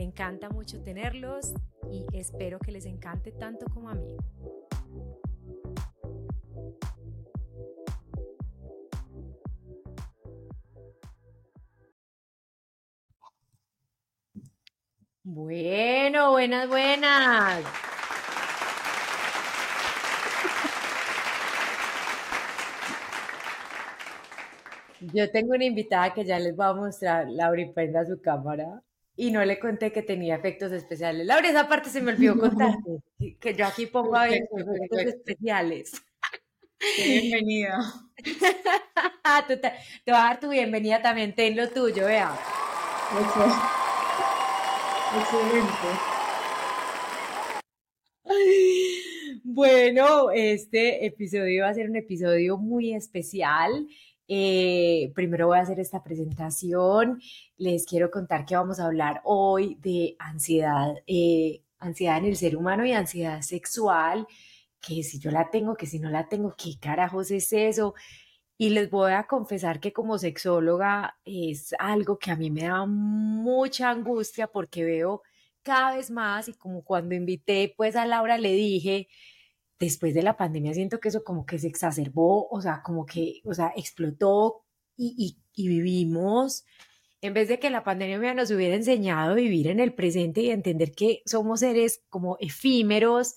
Me encanta mucho tenerlos y espero que les encante tanto como a mí. Bueno, buenas, buenas. Yo tengo una invitada que ya les voy a mostrar, Laura, prenda su cámara y no le conté que tenía efectos especiales. Laura, esa parte se me olvidó contarte, que yo aquí pongo a efectos especiales. Bienvenida. te, te, voy a dar tu bienvenida también, ten lo tuyo, vea. Excelente. Bueno, este episodio va a ser un episodio muy especial. Eh, primero voy a hacer esta presentación. Les quiero contar que vamos a hablar hoy de ansiedad, eh, ansiedad en el ser humano y ansiedad sexual, que si yo la tengo, que si no la tengo, ¿qué carajos es eso? Y les voy a confesar que como sexóloga es algo que a mí me da mucha angustia porque veo cada vez más y como cuando invité pues a Laura le dije, después de la pandemia siento que eso como que se exacerbó, o sea, como que, o sea, explotó y, y, vivimos, en vez de que la pandemia nos hubiera enseñado a vivir en el presente y entender que somos seres como efímeros,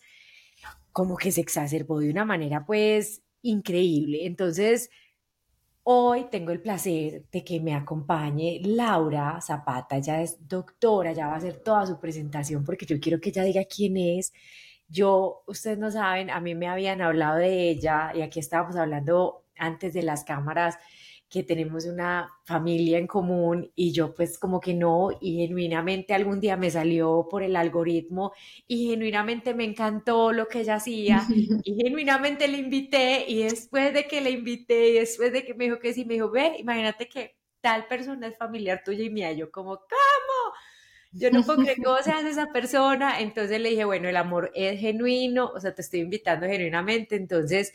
como que se exacerbó de una manera pues increíble. Entonces, hoy tengo el placer de que me acompañe Laura Zapata, ya es doctora, ya va a hacer toda su presentación porque yo quiero que ella diga quién es yo, ustedes no saben, a mí me habían hablado de ella y aquí estábamos hablando antes de las cámaras que tenemos una familia en común y yo pues como que no y genuinamente algún día me salió por el algoritmo y genuinamente me encantó lo que ella hacía y genuinamente le invité y después de que le invité y después de que me dijo que sí, me dijo, ve, imagínate que tal persona es familiar tuya y mía, yo como, ¿cómo? Yo no puedo creer vos seas esa persona, entonces le dije, bueno, el amor es genuino, o sea, te estoy invitando genuinamente, entonces,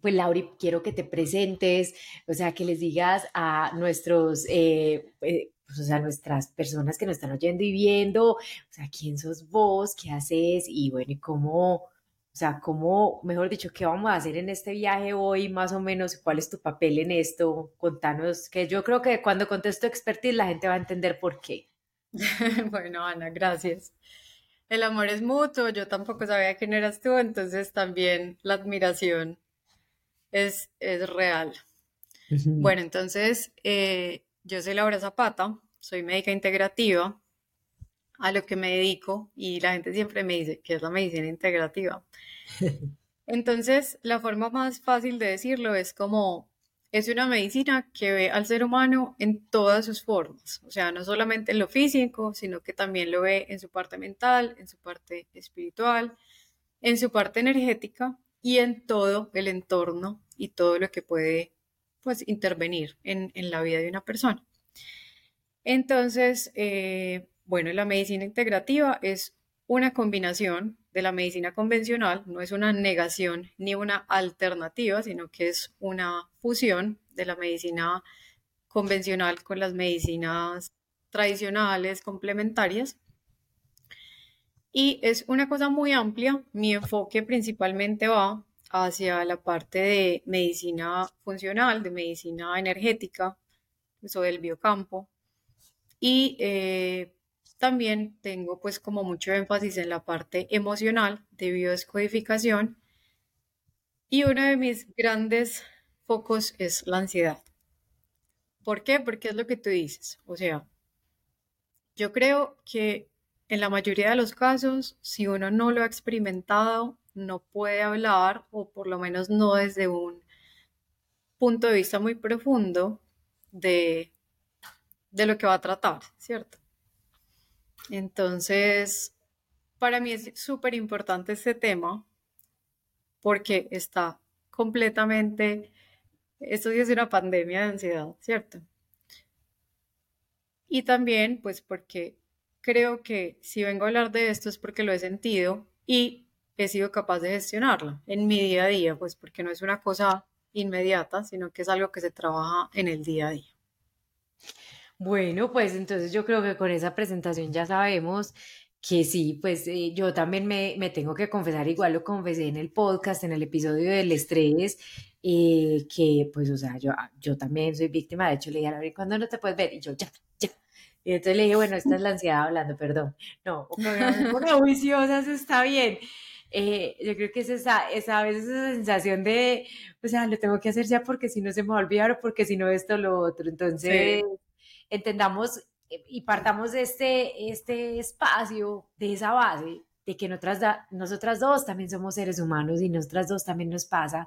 pues Lauri, quiero que te presentes, o sea, que les digas a nuestros, eh, eh, pues, o sea, nuestras personas que nos están oyendo y viendo, o sea, quién sos vos, qué haces y bueno, y cómo, o sea, cómo, mejor dicho, qué vamos a hacer en este viaje hoy, más o menos, cuál es tu papel en esto, contanos, que yo creo que cuando contesto expertise la gente va a entender por qué. bueno, Ana, gracias. El amor es mutuo, yo tampoco sabía quién eras tú, entonces también la admiración es, es real. Bueno, entonces eh, yo soy Laura Zapata, soy médica integrativa, a lo que me dedico y la gente siempre me dice que es la medicina integrativa. Entonces, la forma más fácil de decirlo es como es una medicina que ve al ser humano en todas sus formas, o sea, no solamente en lo físico, sino que también lo ve en su parte mental, en su parte espiritual, en su parte energética y en todo el entorno y todo lo que puede pues intervenir en, la vida de una persona. Entonces, eh, bueno, la medicina integrativa es una combinación de la medicina convencional, no es una negación ni una alternativa, sino que es una fusión de la medicina convencional con las medicinas tradicionales complementarias. Y es una cosa muy amplia. Mi enfoque principalmente va hacia la parte de medicina funcional, de medicina energética, eso del biocampo. Y eh, también tengo pues como mucho énfasis en la parte emocional de biodescodificación y uno de mis grandes focos es la ansiedad. ¿Por qué? Porque es lo que tú dices. O sea, yo creo que en la mayoría de los casos, si uno no lo ha experimentado, no puede hablar, o por lo menos no desde un punto de vista muy profundo de, de lo que va a tratar, ¿cierto? Entonces, para mí es súper importante este tema porque está completamente, esto sí es una pandemia de ansiedad, ¿cierto? Y también, pues porque creo que si vengo a hablar de esto es porque lo he sentido y he sido capaz de gestionarlo en mi día a día, pues porque no es una cosa inmediata, sino que es algo que se trabaja en el día a día. Bueno, pues entonces yo creo que con esa presentación ya sabemos que sí, pues eh, yo también me, me, tengo que confesar, igual lo confesé en el podcast, en el episodio del estrés, eh, que pues, o sea, yo, yo también soy víctima, de hecho le dije a Laura, ¿cuándo no te puedes ver? Y yo, ya, ya. Y entonces le dije, bueno, esta es la ansiedad hablando, perdón. No, una juiciosas está bien. Eh, yo creo que es esa, esa, a veces esa sensación de, o sea, lo tengo que hacer ya porque si no se me va a olvidar o porque si no esto lo otro. Entonces, entendamos eh, y partamos de este, este espacio, de esa base, de que nosotras, nosotras dos también somos seres humanos y nosotras dos también nos pasa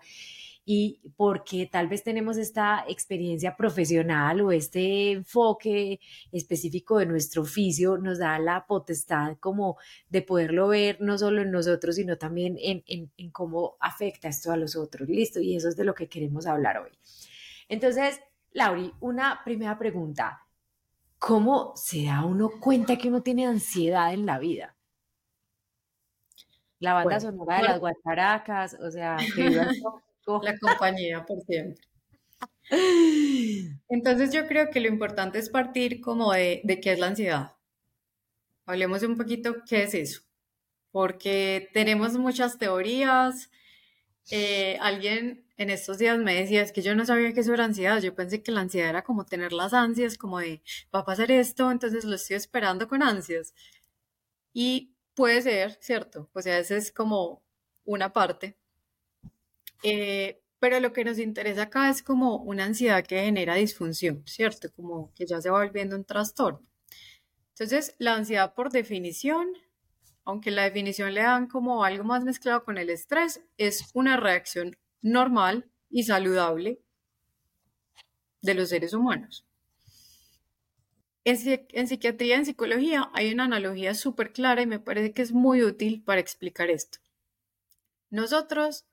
y porque tal vez tenemos esta experiencia profesional o este enfoque específico de nuestro oficio, nos da la potestad como de poderlo ver no solo en nosotros, sino también en, en, en cómo afecta esto a los otros. Listo, y eso es de lo que queremos hablar hoy. Entonces, Lauri, una primera pregunta. ¿Cómo se da uno cuenta que uno tiene ansiedad en la vida? La banda sonora de las guacharacas, o sea, que la compañía por siempre. Entonces yo creo que lo importante es partir como de, de qué es la ansiedad. Hablemos un poquito qué es eso, porque tenemos muchas teorías. Eh, alguien en estos días me decía, es que yo no sabía que eso era ansiedad, yo pensé que la ansiedad era como tener las ansias, como de, va a pasar esto, entonces lo estoy esperando con ansias. Y puede ser, ¿cierto? O sea, esa es como una parte, eh, pero lo que nos interesa acá es como una ansiedad que genera disfunción, ¿cierto? Como que ya se va volviendo un trastorno. Entonces, la ansiedad por definición, aunque la definición le dan como algo más mezclado con el estrés, es una reacción normal y saludable de los seres humanos. En, psiquiatría, en psicología, hay una analogía súper clara y me parece que es muy útil para explicar esto. Nosotros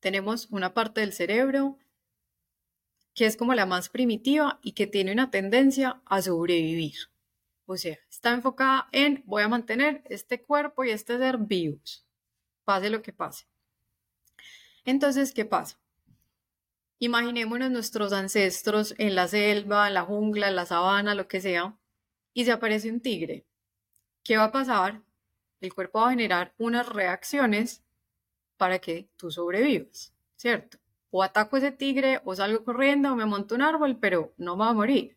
tenemos una parte del cerebro que es como la más primitiva y que tiene una tendencia a sobrevivir. O sea, está enfocada en voy a mantener este cuerpo y este ser vivos, pase lo que pase. Entonces, ¿qué pasa? Imaginémonos nuestros ancestros en la selva, en la jungla, en la sabana, lo que sea, y se aparece un tigre. ¿Qué va a pasar? El cuerpo va a generar unas reacciones para que tú sobrevivas, ¿cierto? O ataco a ese tigre, o salgo corriendo, o me monto un árbol, pero no me va a morir.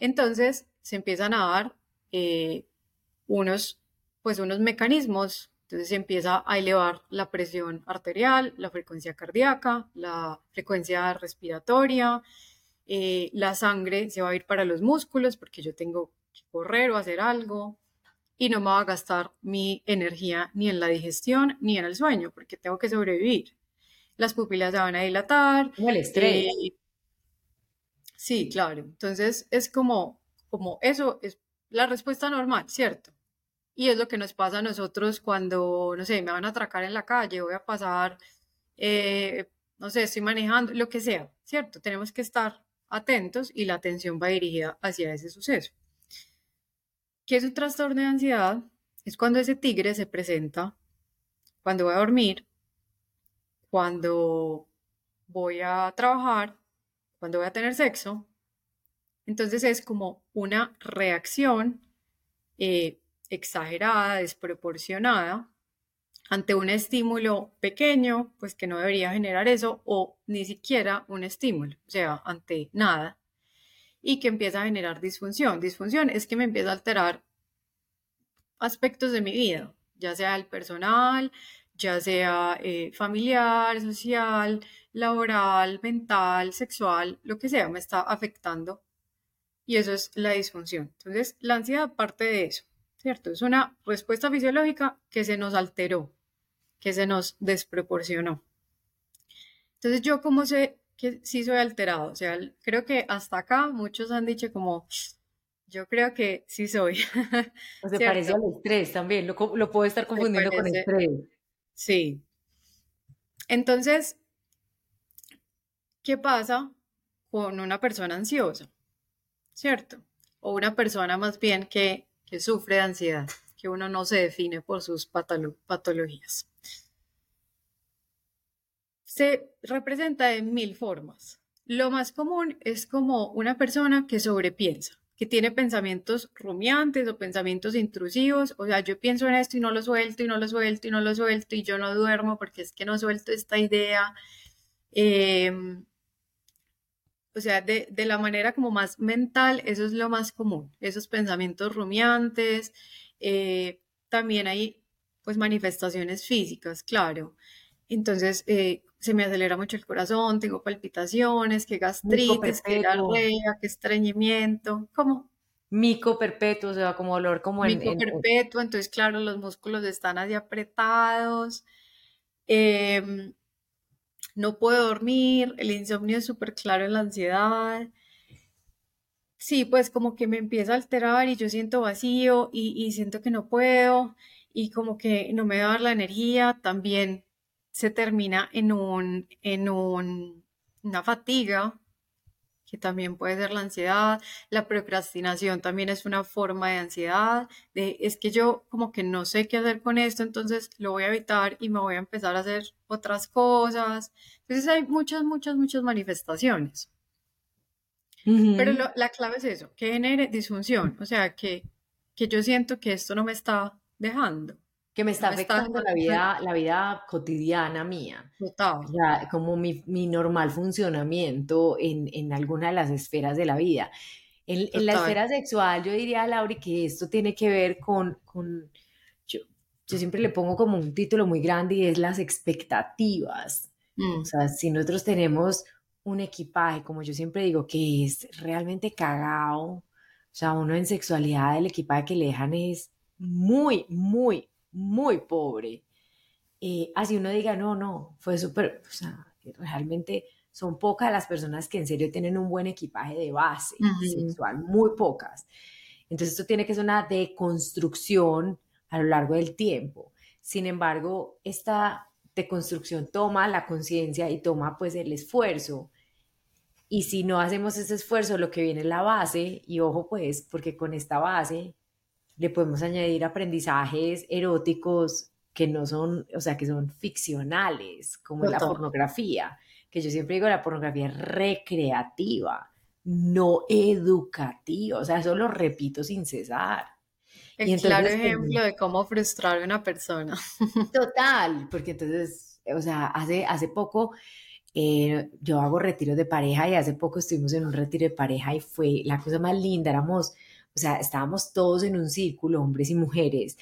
Entonces se empiezan a dar eh, unos, pues unos mecanismos. Entonces se empieza a elevar la presión arterial, la frecuencia cardíaca, la frecuencia respiratoria, eh, la sangre se va a ir para los músculos porque yo tengo que correr o hacer algo, y no me va a gastar mi energía ni en la digestión ni en el sueño, porque tengo que sobrevivir. Las pupilas se van a dilatar. el estrés. Eh, sí, claro. Entonces es como, como eso es la respuesta normal, ¿cierto? Y es lo que nos pasa a nosotros cuando, no sé, me van a atracar en la calle, voy a pasar, eh, no sé, estoy manejando, lo que sea, ¿cierto? Tenemos que estar atentos y la atención va dirigida hacia ese suceso. ¿Qué es un trastorno de ansiedad? Es cuando ese tigre se presenta cuando voy a dormir, cuando voy a trabajar, cuando voy a tener sexo. Entonces es como una reacción eh, exagerada, desproporcionada ante un estímulo pequeño, pues que no debería generar eso, o ni siquiera un estímulo, o sea, ante nada y que empieza a generar disfunción. Disfunción es que me empieza a alterar aspectos de mi vida, ya sea el personal, ya sea eh, familiar, social, laboral, mental, sexual, lo que sea, me está afectando. Y eso es la disfunción. Entonces, la ansiedad parte de eso, ¿cierto? Es una respuesta fisiológica que se nos alteró, que se nos desproporcionó. Entonces, yo como sé que sí soy alterado. O sea, creo que hasta acá muchos han dicho como, Yo creo que sí soy. O se parece al estrés también, lo, lo puedo estar confundiendo con estrés. Sí. Entonces, ¿qué pasa con una persona ansiosa? ¿Cierto? O una persona más bien que, que sufre ansiedad, que uno no se define por sus patologías. Se representa de mil formas. Lo más común es como una persona que sobrepiensa, que tiene pensamientos rumiantes o pensamientos intrusivos, o sea, yo pienso en esto y no lo suelto y no lo suelto y no lo suelto y yo no duermo porque es que no suelto esta idea. Em, o sea, de, la manera como más mental, eso es lo más común, esos pensamientos rumiantes. Eh, también hay pues manifestaciones físicas, claro. Entonces, eh, se me acelera mucho el corazón, tengo palpitaciones, que gastritis, que diarrea, que estreñimiento, ¿cómo? Mico perpetuo, o sea, como dolor como en... Mico perpetuo, entonces claro, los músculos están así apretados, em, no puedo dormir, el insomnio es súper claro en la ansiedad. Sí, pues como que me empieza a alterar y yo siento vacío y, y siento que no puedo y como que no me va a dar la energía, también se termina en, un, en una fatiga, que también puede ser la ansiedad. La procrastinación también es una forma de ansiedad, de es que yo como que no sé qué hacer con esto, entonces lo voy a evitar y me voy a empezar a hacer otras cosas. Entonces hay muchas, muchas, muchas manifestaciones. Pero la clave es eso, que genere disfunción, o sea, que, que yo siento que esto no me está dejando que me está afectando la vida, la vida cotidiana mía. Total. O como mi, mi normal funcionamiento en, en, alguna de las esferas de la vida. En, en, la esfera sexual, yo diría a Lauri que esto tiene que ver con, con yo, yo, siempre le pongo como un título muy grande y es las expectativas. Mm. O sea, si nosotros tenemos un equipaje, como yo siempre digo, que es realmente cagado, o sea, uno en sexualidad, el equipaje que le dejan es muy, muy, muy pobre, eh, así uno diga, no, no, fue súper, o sea, realmente son pocas las personas que en serio tienen un buen equipaje de base sexual, muy pocas. Entonces esto tiene que ser una deconstrucción a lo largo del tiempo. Sin embargo, esta deconstrucción toma la conciencia y toma pues el esfuerzo. Y si no hacemos ese esfuerzo, lo que viene es la base, y ojo pues, porque con esta base le podemos añadir aprendizajes eróticos que no son, o sea, que son ficcionales, como la pornografía, que yo siempre digo, la pornografía es recreativa, no educativa, o sea, eso lo repito sin cesar. El claro ejemplo de cómo frustrar a una persona. Total, porque entonces, o sea, hace, hace poco eh, yo hago retiros de pareja y hace poco estuvimos en un retiro de pareja y fue la cosa más linda, éramos o sea, estábamos todos en un círculo, hombres y mujeres,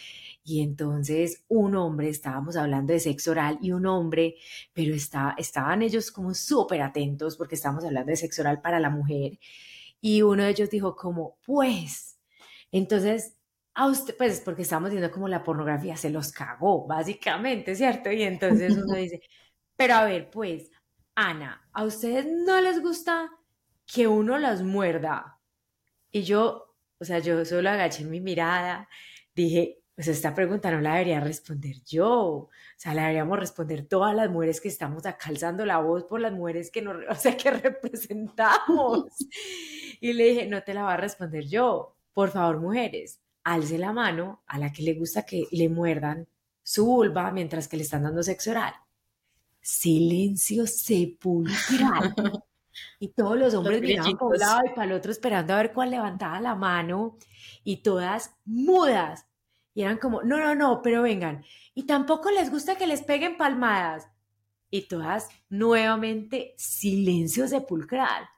y entonces un hombre, estábamos hablando de sexo oral y un hombre, pero está, estaban ellos como súper atentos porque estábamos hablando de sexo oral para la mujer, y uno de ellos dijo como, pues, entonces, a usted, pues, porque estamos viendo como la pornografía se los cagó, básicamente, ¿cierto? Y entonces uno dice, pero a ver, pues, Ana, ¿a ustedes no les gusta que uno las muerda? Y yo o sea, yo solo agaché mi mirada, dije, pues esta pregunta no la debería responder yo, o sea, la deberíamos responder todas las mujeres que estamos acá alzando la voz por las mujeres que no, o sea, que representamos. y le dije, no te la va a responder yo, por favor, mujeres, alce la mano a la que le gusta que le muerdan su vulva mientras que le están dando sexo oral. Silencio sepulcral. Y todos los hombres miraban para un lado y para el otro esperando a ver cuál levantaba la mano y todas mudas. Y eran como, no, no, no, pero vengan. Y tampoco les gusta que les peguen palmadas. Y todas nuevamente silencio sepulcral.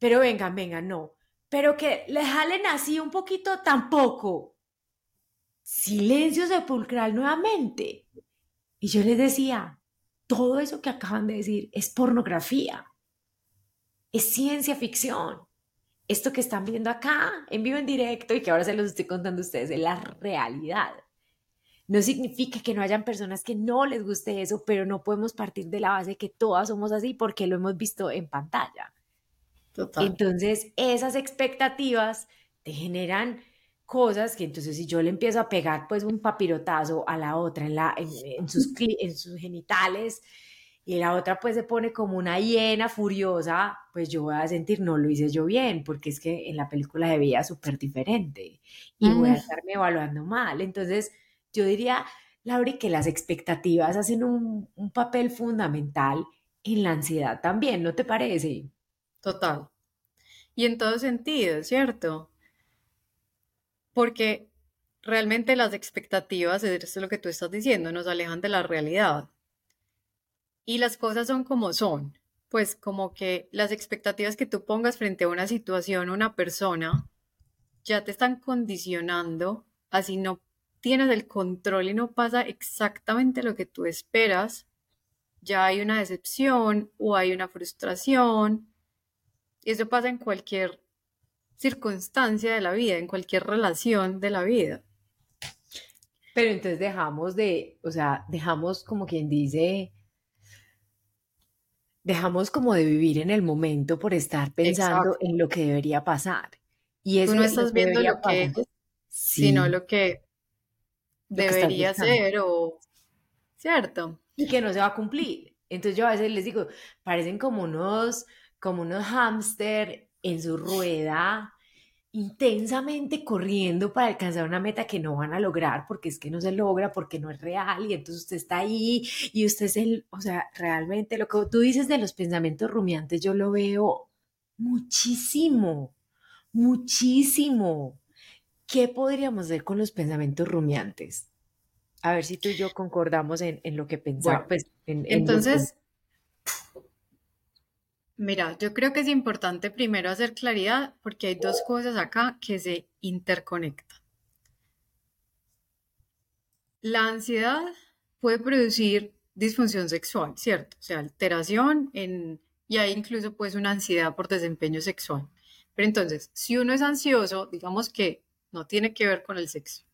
Pero vengan, vengan, no. Pero que les jalen así un poquito tampoco. Silencio sepulcral nuevamente. Y yo les decía, todo eso que acaban de decir es pornografía es ciencia ficción. Esto que están viendo acá, en vivo, en directo, y que ahora se los estoy contando a ustedes, es la realidad. No significa que no hayan personas que no les guste eso, pero no podemos partir de la base que todas somos así porque lo hemos visto en pantalla. Total. Entonces, esas expectativas te generan cosas que entonces si yo le empiezo a pegar pues un papirotazo a la otra en, la, en, sus, en sus genitales y la otra pues se pone como una hiena furiosa, pues yo voy a sentir, no lo hice yo bien, porque es que en la película se veía súper diferente y voy a estarme evaluando mal. Entonces yo diría, Lauri, que las expectativas hacen un, un papel fundamental en la ansiedad también, ¿no te parece? Total. Y en todo sentido, ¿cierto? Porque realmente las expectativas, es lo que tú estás diciendo, nos alejan de la realidad. Y las cosas son como son. Pues como que las expectativas que tú pongas frente a una situación, una persona, ya te están condicionando, así no tienes el control y no pasa exactamente lo que tú esperas, ya hay una decepción o hay una frustración. Eso pasa en cualquier circunstancia de la vida, en cualquier relación de la vida. Pero entonces dejamos de, o sea, dejamos como quien dice, dejamos como de vivir en el momento por estar pensando en lo que debería pasar. Y eso Tú no estás viendo lo que es, sino lo que debería ser o cierto. Y que no se va a cumplir. Entonces yo a veces les digo, parecen como unos, como unos hámster en su rueda intensamente corriendo para alcanzar una meta que no van a lograr porque es que no se logra, porque no es real y entonces usted está ahí y usted es el, o sea, realmente lo que tú dices de los pensamientos rumiantes yo lo veo muchísimo, muchísimo. ¿Qué podríamos hacer con los pensamientos rumiantes? A ver si tú y yo concordamos en, lo que pensamos. pues, entonces, Mira, yo creo que es importante primero hacer claridad porque hay dos cosas acá que se interconectan. La ansiedad puede producir disfunción sexual, ¿cierto? O sea, alteración en, y hay incluso pues una ansiedad por desempeño sexual. Pero entonces, si uno es ansioso, digamos que no tiene que ver con el sexo.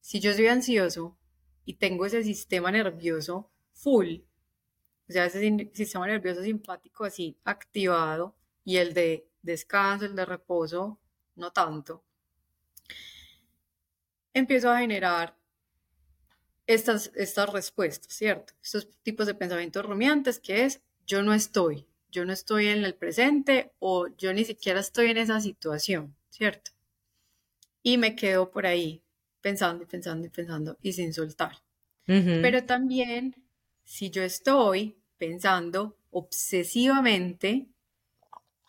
Si yo soy ansioso y tengo ese sistema nervioso full, o sea, ese sistema nervioso simpático así activado y el de descanso, el de reposo, no tanto. Empiezo a generar estas, estas respuestas, ¿cierto? Estos tipos de pensamientos rumiantes que es yo no estoy, yo no estoy en el presente o yo ni siquiera estoy en esa situación, ¿cierto? Y me quedo por ahí pensando y pensando y pensando y sin soltar. Pero también si yo estoy pensando obsesivamente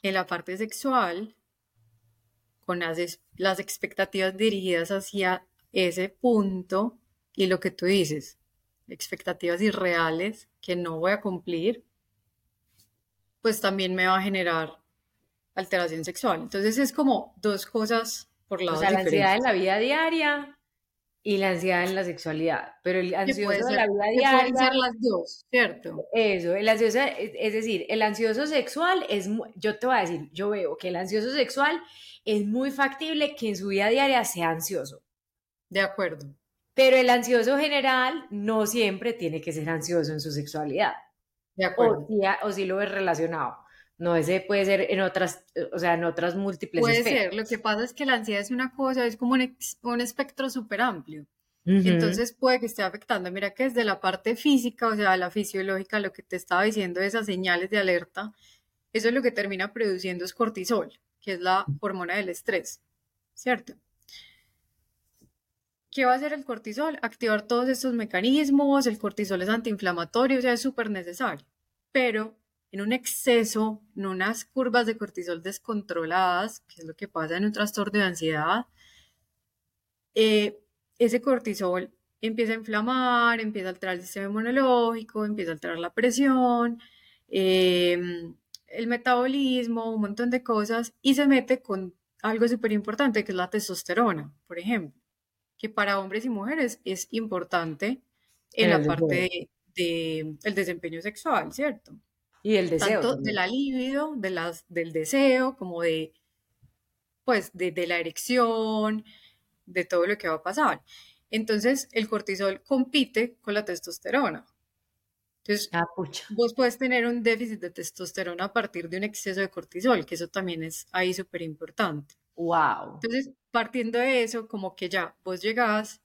en la parte sexual, con las, las expectativas dirigidas hacia ese punto y lo que tú dices, expectativas irreales que no voy a cumplir, pues también me va a generar alteración sexual. Entonces es como dos cosas por lado O sea, la ansiedad en la vida diaria y la ansiedad en la sexualidad, pero el ansioso de la vida diaria... Pueden ser las dos, ¿cierto? Eso, el ansioso, es decir, el ansioso sexual es, yo te voy a decir, yo veo que el ansioso sexual es muy factible que en su vida diaria sea ansioso. De acuerdo. Pero el ansioso general no siempre tiene que ser ansioso en su sexualidad. De acuerdo. O si, lo es relacionado. No, ese puede ser en otras, o sea, en otras múltiples Puede ser, lo que pasa es que la ansiedad es una cosa, es como un, espectro súper amplio. Entonces puede que esté afectando, mira que desde la parte física, o sea, la fisiológica, lo que te estaba diciendo, esas señales de alerta, eso es lo que termina produciendo es cortisol, que es la hormona del estrés, ¿cierto? ¿Qué va a hacer el cortisol? Activar todos estos mecanismos, el cortisol es antiinflamatorio, o sea, es súper necesario, pero en un exceso, en unas curvas de cortisol descontroladas, que es lo que pasa en un trastorno de ansiedad, eh, ese cortisol empieza a inflamar, empieza a alterar el sistema inmunológico, empieza a alterar la presión, em, el metabolismo, un montón de cosas, y se mete con algo súper importante, que es la testosterona, por ejemplo, que para hombres y mujeres es importante en la parte del de, desempeño sexual, ¿cierto? Y el deseo. Tanto de la libido, de las, del deseo, como de, pues, de, la erección, de todo lo que va a pasar. Entonces, el cortisol compite con la testosterona. Entonces, ah, vos puedes tener un déficit de testosterona a partir de un exceso de cortisol, que eso también es ahí súper importante. Wow. Entonces, partiendo de eso, como que ya vos llegás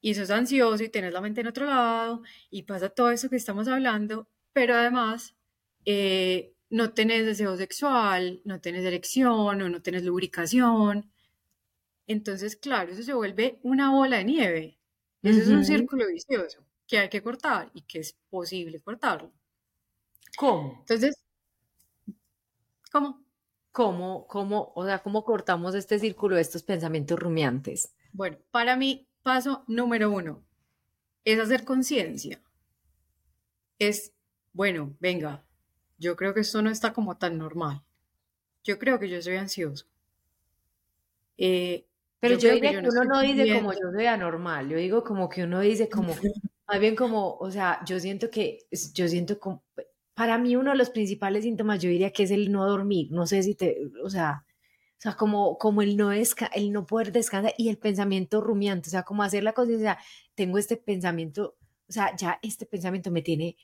y sos ansioso y tenés la mente en otro lado y pasa todo eso que estamos hablando, pero además eh, no tenés deseo sexual, no tenés erección o no tenés lubricación. Entonces, claro, eso se vuelve una bola de nieve. Eso es un círculo vicioso que hay que cortar y que es posible cortarlo. ¿Cómo? Entonces, ¿cómo? ¿Cómo, cómo, o sea, cómo cortamos este círculo de estos pensamientos rumiantes? Bueno, para mí, paso número uno es hacer conciencia. Es, bueno, venga, yo creo que esto no está como tan normal. Yo creo que yo soy ansioso. Eh, pero yo, diría que, uno no dice como yo soy anormal, yo digo como que uno dice como, más bien como, o sea, yo siento que, yo siento como, para mí uno de los principales síntomas yo diría que es el no dormir, no sé si te, o sea, o sea, como, como el, no el no poder descansar y el pensamiento rumiante, o sea, como hacer la conciencia, tengo este pensamiento, o sea, ya este pensamiento me tiene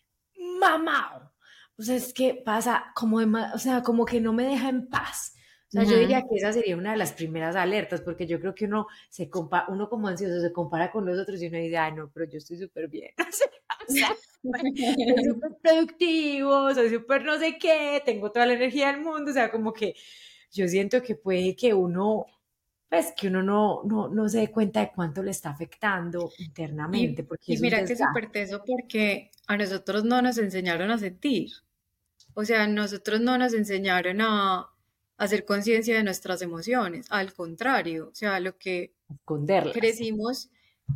mamado. O sea, es que pasa como, de, o sea, como que no me deja en paz. O sea, yo diría que esa sería una de las primeras alertas, porque yo creo que uno se compara, uno como ansioso se compara con los otros y uno dice, ay, no, pero yo estoy súper bien. O sea, soy súper productivo, soy súper no sé qué, tengo toda la energía del mundo. O sea, como que yo siento que puede que uno, pues, que uno no, no, no se dé cuenta de cuánto le está afectando internamente. Porque y mira que es súper teso porque a nosotros no nos enseñaron a sentir. O sea, nosotros no nos enseñaron a hacer conciencia de nuestras emociones. Al contrario, o sea, lo que crecimos,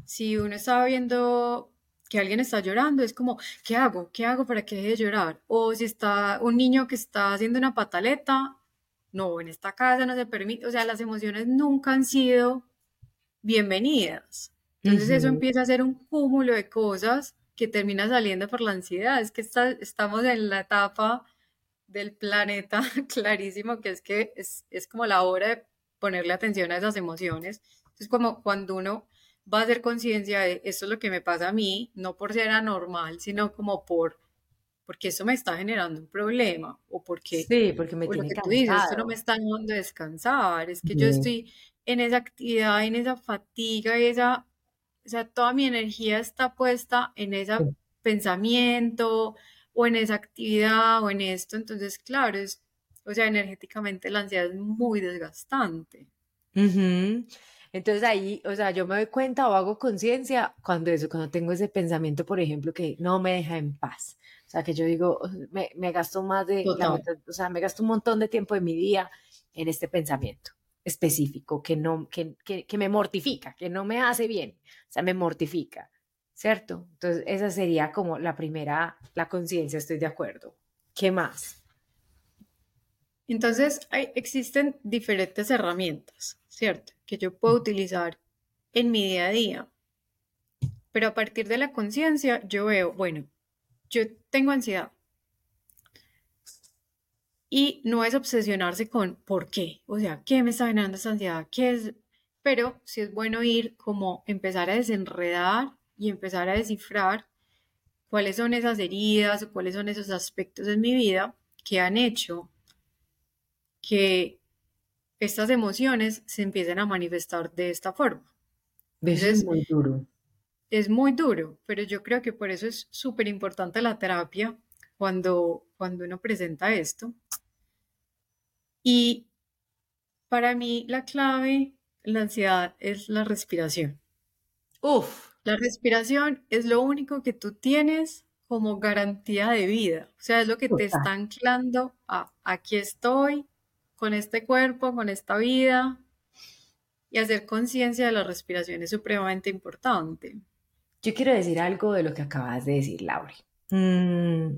si uno estaba viendo que alguien está llorando, es como, ¿qué hago? ¿Qué hago para que deje de llorar? O si está un niño que está haciendo una pataleta, no, en esta casa no se permite, o sea, las emociones nunca han sido bienvenidas. Entonces eso empieza a ser un cúmulo de cosas que termina saliendo por la ansiedad. Es que estamos en la etapa del planeta clarísimo, que es que es, como la hora de ponerle atención a esas emociones. Es como cuando uno va a hacer conciencia de esto es lo que me pasa a mí, no por ser anormal, sino como por porque eso me está generando un problema o porque, sí, porque me tiene lo que tú dices, esto no me está dando descansar, es que yo estoy en esa actividad, en esa fatiga, esa, o sea, toda mi energía está puesta en ese pensamiento, o en esa actividad o en esto. Entonces, claro, es, o sea, energéticamente la ansiedad es muy desgastante. Entonces ahí, o sea, yo me doy cuenta o hago conciencia cuando eso, cuando tengo ese pensamiento, por ejemplo, que no me deja en paz. O sea, que yo digo, me, me gasto más de, o sea, me gasto un montón de tiempo de mi día en este pensamiento específico que no, que, que, que me mortifica, que no me hace bien, o sea, me mortifica. ¿cierto? Entonces, esa sería como la primera, la conciencia, estoy de acuerdo. ¿Qué más? Entonces, hay, existen diferentes herramientas, ¿cierto? Que yo puedo utilizar en mi día a día. Pero a partir de la conciencia, yo veo, bueno, yo tengo ansiedad. Y no es obsesionarse con por qué, o sea, ¿qué me está generando esa ansiedad? ¿Qué es? Pero sí es bueno ir como empezar a desenredar y empezar a descifrar cuáles son esas heridas o cuáles son esos aspectos en mi vida que han hecho que estas emociones se empiecen a manifestar de esta forma. es muy duro. Es muy duro, pero yo creo que por eso es súper importante la terapia cuando, cuando uno presenta esto. Y para mí la clave, la ansiedad, es la respiración. Uf, la respiración es lo único que tú tienes como garantía de vida. O sea, es lo que te está anclando a aquí estoy, con este cuerpo, con esta vida. Y hacer conciencia de la respiración es supremamente importante. Yo quiero decir algo de lo que acabas de decir, Laura. Mm.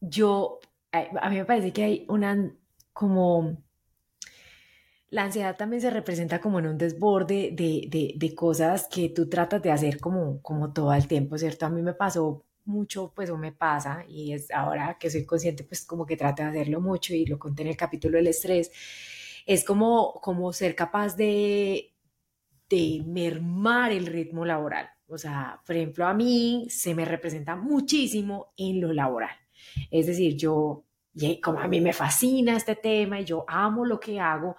Yo, a mí me parece que hay una como la ansiedad también se representa como en un desborde de, cosas que tú tratas de hacer como, como todo el tiempo, ¿cierto? A mí me pasó mucho, pues o me pasa, y es ahora que soy consciente, pues como que trato de hacerlo mucho y lo conté en el capítulo del estrés, es como, como ser capaz de, de mermar el ritmo laboral. O sea, por ejemplo, a mí se me representa muchísimo en lo laboral. Es decir, yo como a mí me fascina este tema y yo amo lo que hago,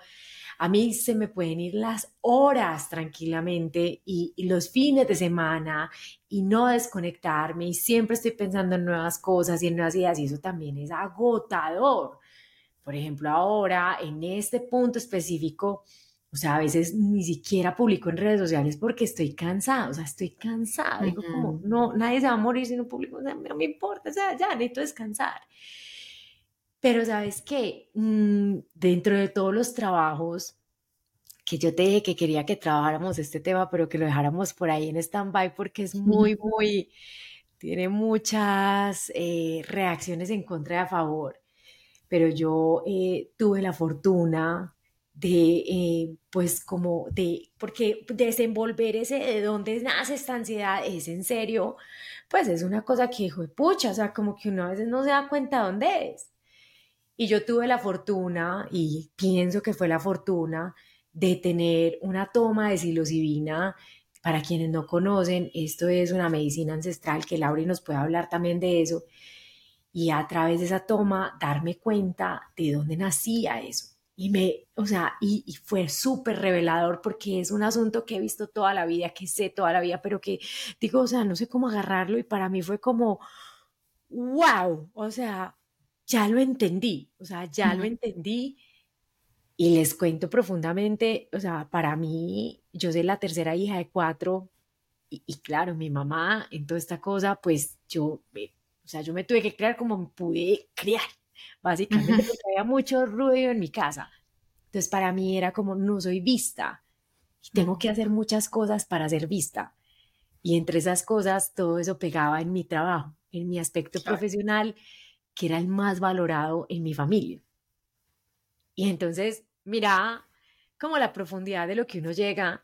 a mí se me pueden ir las horas tranquilamente y, los fines de semana y no desconectarme y siempre estoy pensando en nuevas cosas y en nuevas ideas y eso también es agotador. Por ejemplo, ahora en este punto específico, o sea, a veces ni siquiera publico en redes sociales porque estoy cansada, o sea, estoy cansada. Digo, como, no, nadie se va a morir si no publico, o sea, no me importa, o sea, ya necesito descansar. Pero sabes qué, mm, dentro de todos los trabajos que yo te dije que quería que trabajáramos este tema, pero que lo dejáramos por ahí en stand-by porque es muy, muy, tiene muchas eh, reacciones en contra y a favor. Pero yo eh, tuve la fortuna de, eh, pues como de, porque desenvolver ese de dónde nace esta ansiedad es en serio, pues es una cosa que, hijo de pucha, o sea, como que uno a veces no se da cuenta de dónde es. Y yo tuve la fortuna, y pienso que fue la fortuna, de tener una toma de psilocibina. Para quienes no conocen, esto es una medicina ancestral que Laura nos puede hablar también de eso. Y a través de esa toma, darme cuenta de dónde nacía eso. Y me, o sea, y, y fue súper revelador porque es un asunto que he visto toda la vida, que sé toda la vida, pero que digo, o sea, no sé cómo agarrarlo y para mí fue como, wow, o sea, ya lo entendí, o sea, ya lo entendí. Y les cuento profundamente, o sea, para mí, yo soy la tercera hija de cuatro y, claro, mi mamá en toda esta cosa, pues yo, o sea, yo me tuve que crear como me pude criar, básicamente porque había mucho ruido en mi casa. Entonces, para mí era como, no soy vista y tengo que hacer muchas cosas para ser vista. Y entre esas cosas, todo eso pegaba en mi trabajo, en mi aspecto profesional que era el más valorado en mi familia. Y entonces, mira como la profundidad de lo que uno llega,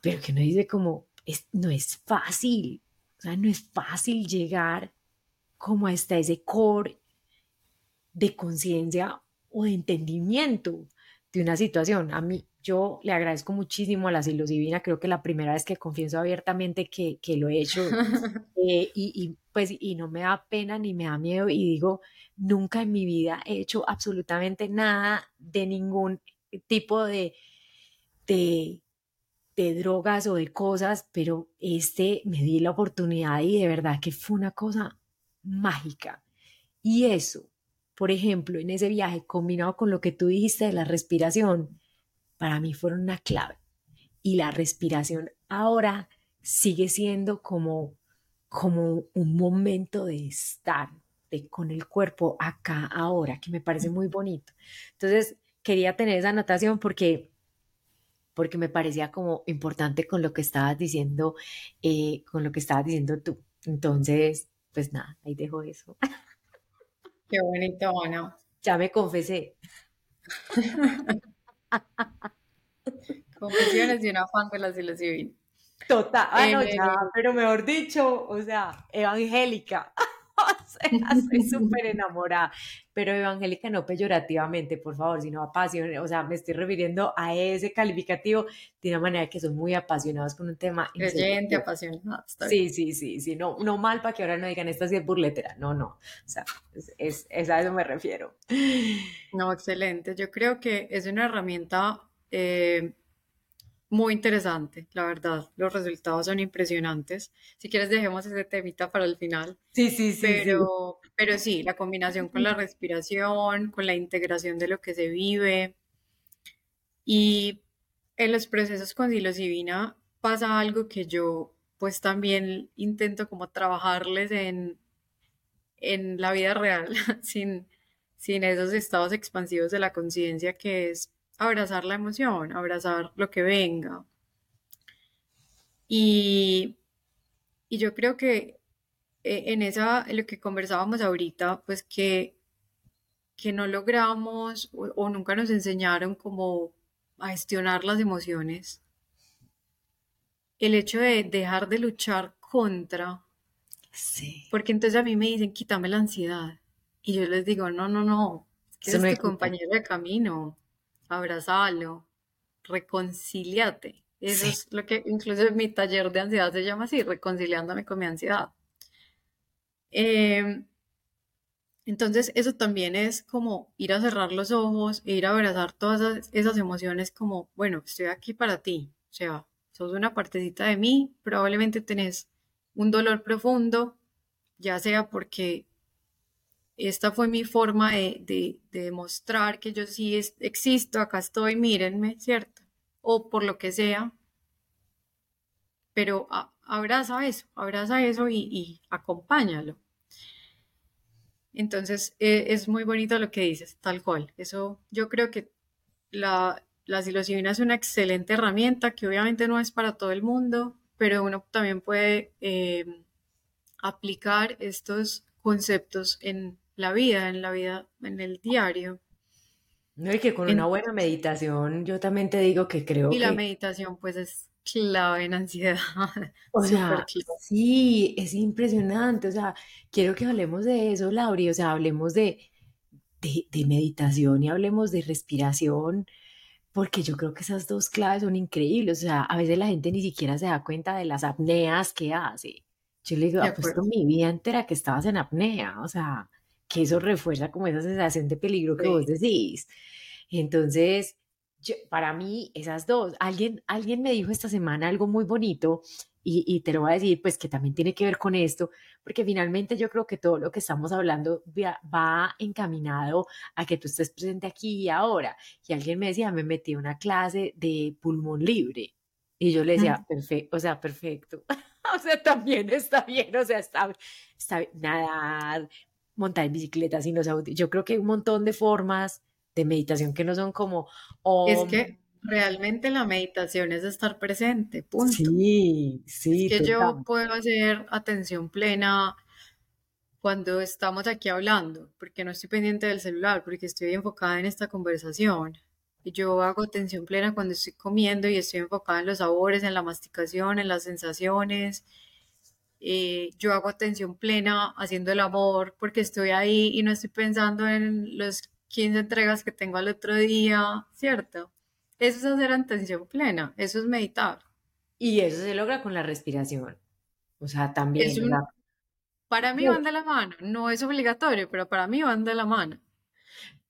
pero que uno dice como, es, no es fácil, o sea, no es fácil llegar como hasta ese core de conciencia o de entendimiento de una situación. A mí, yo le agradezco muchísimo a la psilocibina, creo que la primera vez que confieso abiertamente que, que lo he hecho eh, y, y, pues y no me da pena ni me da miedo y digo, nunca en mi vida he hecho absolutamente nada de ningún tipo de, de, de drogas o de cosas, pero este me di la oportunidad y de verdad que fue una cosa mágica. Y eso, por ejemplo, en ese viaje combinado con lo que tú dijiste de la respiración, para mí fueron una clave. Y la respiración ahora sigue siendo como, como un momento de estar de, con el cuerpo acá ahora, que me parece muy bonito. Entonces, quería tener esa anotación porque porque me parecía como importante con lo que estabas diciendo, eh, con lo que estabas diciendo tú. Entonces, pues nada, ahí dejo eso. Qué bonito, Ana. Ya me confesé. Confesiones de una fan de la. Total, ah, no, ya, pero mejor dicho, o sea, evangélica. o sea, estoy súper enamorada, pero evangélica no peyorativamente, por favor, sino apasionada, o sea, me estoy refiriendo a ese calificativo de una manera que son muy apasionados con un tema. Creyente, apasionado. Sí, sí, sí, sí, no, no mal para que ahora no digan esta sí es burletera, no, no, o sea, es, es, a eso me refiero. No, excelente, yo creo que es una herramienta eh, muy interesante, la verdad. Los resultados son impresionantes. Si quieres, dejemos ese temita para el final. Sí, sí, sí. Pero sí, pero sí la combinación con la respiración, con la integración de lo que se vive. Y en los procesos con psilocibina pasa algo que yo pues también intento como trabajarles en, en la vida real, sin, sin esos estados expansivos de la conciencia que es abrazar la emoción, abrazar lo que venga. Y, yo creo que eh, en esa, lo que conversábamos ahorita, pues que, que no logramos o, nunca nos enseñaron como a gestionar las emociones. El hecho de dejar de luchar contra. Sí. Porque entonces a mí me dicen, quítame la ansiedad. Y yo les digo, no, no, no, es que es tu compañero de camino abrazalo, reconciliate. Eso es lo que incluso mi taller de ansiedad se llama así, reconciliándome con mi ansiedad. Em, Entonces, eso también es como ir a cerrar los ojos e ir a abrazar todas esas, emociones como, bueno, estoy aquí para ti, o sea, sos una partecita de mí, probablemente tenés un dolor profundo, ya sea porque esta fue mi forma de, demostrar que yo sí existo, acá estoy, mírenme, ¿cierto? O por lo que sea, pero abraza eso, abraza eso y, y acompáñalo. Entonces, eh, es muy bonito lo que dices, tal cual. Eso, yo creo que la, la psilocibina es una excelente herramienta que obviamente no es para todo el mundo, pero uno también puede eh, aplicar estos conceptos en la vida, en la vida, en el diario. No, y que con una buena meditación, yo también te digo que creo y que... la meditación, pues, es clave en ansiedad. O sea, sí, es impresionante. O sea, quiero que hablemos de eso, Lauri. O sea, hablemos de, de, meditación y hablemos de respiración, porque yo creo que esas dos claves son increíbles. O sea, a veces la gente ni siquiera se da cuenta de las apneas que hace. Yo le digo, apuesto mi vida entera que estabas en apnea. O sea, que eso refuerza como esa sensación de peligro que vos decís. Entonces, para mí, esas dos, alguien, alguien me dijo esta semana algo muy bonito y, te lo voy a decir, pues que también tiene que ver con esto, porque finalmente yo creo que todo lo que estamos hablando va, encaminado a que tú estés presente aquí y ahora. Y alguien me decía, me metí una clase de pulmón libre. Y yo le decía, perfecto, o sea, perfecto. o sea, también está bien, o sea, está, está bien, nadar, montar bicicleta sin los autos. Yo creo que hay un montón de formas de meditación que no son como... es que realmente la meditación es estar presente, punto. Sí, sí. Es que yo puedo hacer atención plena cuando estamos aquí hablando, porque no estoy pendiente del celular, porque estoy enfocada en esta conversación. Yo hago atención plena cuando estoy comiendo y estoy enfocada en los sabores, en la masticación, en las sensaciones. Eh, yo hago atención plena haciendo el amor porque estoy ahí y no estoy pensando en los 15 entregas que tengo al otro día, ¿cierto? Eso es hacer atención plena, eso es meditar. Y eso se logra con la respiración. O sea, también. Para mí van de la mano, no es obligatorio, pero para mí van de la mano.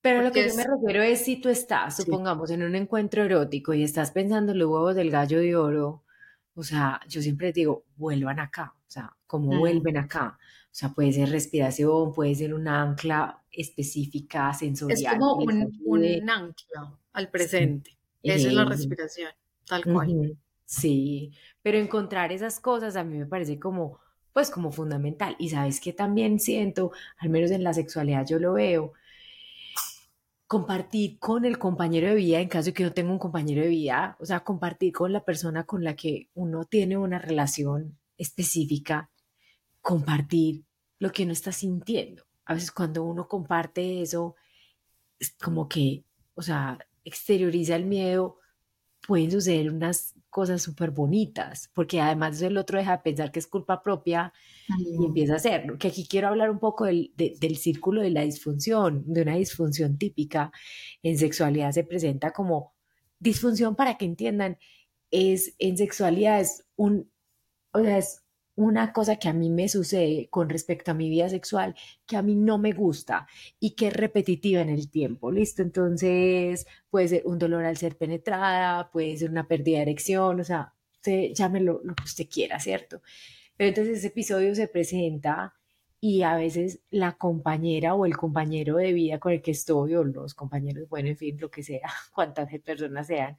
Pero lo que yo me refiero es si tú estás, supongamos, en un encuentro erótico y estás pensando en los huevos del gallo de oro, o sea, yo siempre digo, vuelvan acá, o sea, como vuelven acá. O sea, puede ser respiración, puede ser un ancla específica, sensorial. Es como un, ancla al presente. Esa es la respiración, tal cual. Sí, pero encontrar esas cosas a mí me parece como, pues como fundamental. Y sabes que también siento, al menos en la sexualidad yo lo veo, compartir con el compañero de vida, en caso de que no tenga un compañero de vida, o sea, compartir con la persona con la que uno tiene una relación específica, compartir lo que uno está sintiendo. A veces cuando uno comparte eso, es como que, o sea, exterioriza el miedo, pueden suceder unas cosas súper bonitas, porque además el otro deja de pensar que es culpa propia y empieza a hacerlo. Que aquí quiero hablar un poco del, del círculo de la disfunción, de una disfunción típica en sexualidad se presenta como disfunción para que entiendan, es en sexualidad es un, o sea, es una cosa que a mí me sucede con respecto a mi vida sexual que a mí no me gusta y que es repetitiva en el tiempo, ¿listo? Entonces puede ser un dolor al ser penetrada, puede ser una pérdida de erección, o sea, usted llámelo lo que usted quiera, ¿cierto? Pero entonces ese episodio se presenta y a veces la compañera o el compañero de vida con el que estoy o los compañeros, bueno, en fin, lo que sea, cuantas personas sean,